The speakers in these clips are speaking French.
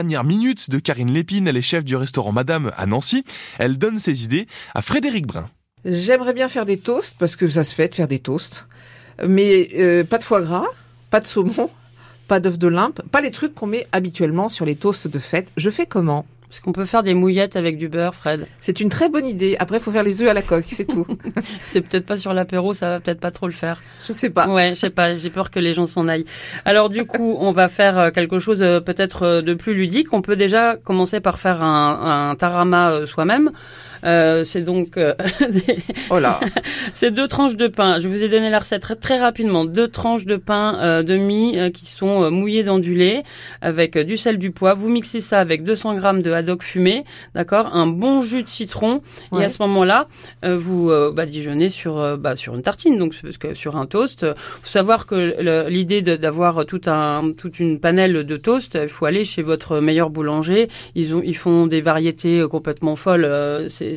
Dernière minute de Karine Lépine, elle est chef du restaurant Madame à Nancy. Elle donne ses idées à Frédéric Brun. J'aimerais bien faire des toasts parce que ça se fait de faire des toasts, mais euh, pas de foie gras, pas de saumon, pas d'œufs de limpe, pas les trucs qu'on met habituellement sur les toasts de fête. Je fais comment? Est-ce qu'on peut faire des mouillettes avec du beurre, Fred C'est une très bonne idée. Après, il faut faire les œufs à la coque, c'est tout. C'est peut-être pas sur l'apéro, ça va peut-être pas trop le faire. Je sais pas. Ouais, je sais pas, j'ai peur que les gens s'en aillent. Alors du coup, on va faire euh, quelque chose euh, peut-être euh, de plus ludique. On peut déjà commencer par faire un, un tarama soi-même. Euh, c'est donc euh, Oh là. c'est deux tranches de pain. Je vous ai donné la recette très, très rapidement. Deux tranches de pain euh, de mie euh, qui sont mouillées dans du lait avec du sel, du poivre. Vous mixez ça avec 200 grammes de haddock fumé, d'accord, un bon jus de citron. Et à ce moment-là, euh, vous euh, badigeonnez sur euh, bah, sur une tartine, donc parce que sur un toast. faut savoir que l'idée d'avoir tout un toute une panelle de toast, il faut aller chez votre meilleur boulanger. Ils ont ils font des variétés euh, complètement folles. euh, c'est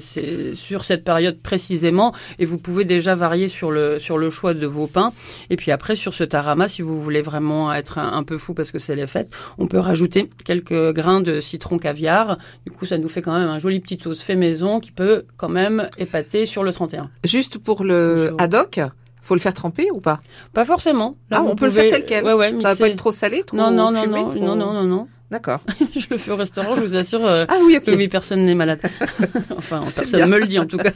sur cette période précisément et vous pouvez déjà varier sur le sur le choix de vos pains et puis après sur ce tarama si vous voulez vraiment être un, un peu fou parce que c'est les fêtes on peut rajouter quelques grains de citron caviar du coup ça nous fait quand même un joli petit toast fait maison qui peut quand même épater sur le 31 Juste pour le haddock, faut le faire tremper ou pas? Pas forcément. Là, Ah, on peut le faire tel quel. ouais, ouais, Ça va pas être trop salé, trop non non non non, trop- non non non non D'accord. je le fais au restaurant je vous assure euh, Ah oui, que oui, personne n'est malade. enfin, personne bien. me le dit en tout cas.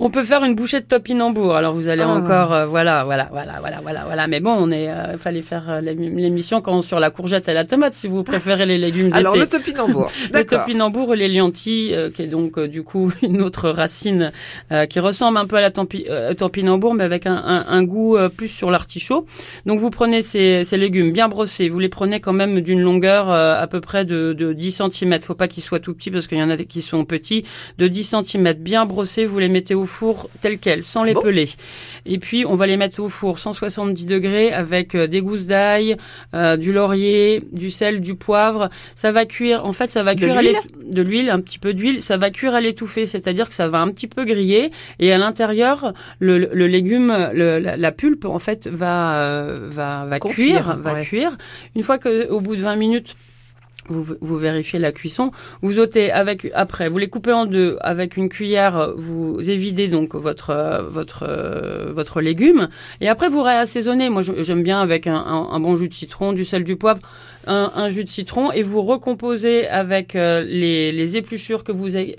On peut faire une bouchée de topinambour. Alors vous allez Ah. encore, euh, voilà, voilà, voilà, voilà, voilà, voilà. Mais bon, on est, euh, fallait faire l'ém- l'émission quand sur la courgette et la tomate, si vous préférez les légumes d'été. Alors le topinambour. Le topinambour et les liantis, qui est donc du coup une autre racine qui ressemble un peu à la topinambour, mais avec un, un- un goût plus sur l'artichaut. Donc vous prenez ces, ces légumes bien brossés, vous les prenez quand même d'une longueur à peu près de, de 10 cm. Faut pas qu'ils soient tout petits parce qu'il y en a qui sont petits. De 10 cm bien brossés, vous les mettez au four tel quel, sans les Bon. peler. Et puis on va les mettre au four 170 degrés avec euh, des gousses d'ail, euh, du laurier, du sel, du poivre. Ça va cuire. En fait, ça va cuire de l'huile, un petit peu d'huile. Ça va cuire à l'étouffée, c'est-à-dire que ça va un petit peu griller et à l'intérieur, le, le légume, le- la, la pulpe en fait va euh, va va Confire, cuire, va cuire. Une fois que au bout de 20 minutes vous, vous vérifiez la cuisson. Vous ôtez avec après, vous les coupez en deux avec une cuillère. Vous évidez donc votre votre votre légume et après vous réassaisonnez. Moi, j'aime bien avec un, un- un bon jus de citron, du sel, du poivre, un, un jus de citron et vous recomposez avec euh, les, les épluchures que vous avez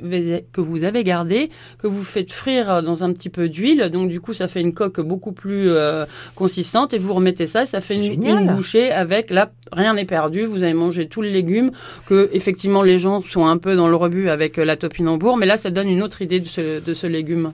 que vous avez gardées, que vous faites frire dans un petit peu d'huile. Donc du coup, ça fait une coque beaucoup plus euh, consistante et vous remettez ça. Ça fait une, une bouchée avec là rien n'est perdu. Vous avez mangé tout le légume que effectivement les gens sont un peu dans le rebut avec euh, la topinambour, mais là ça donne une autre idée de ce, de ce légume.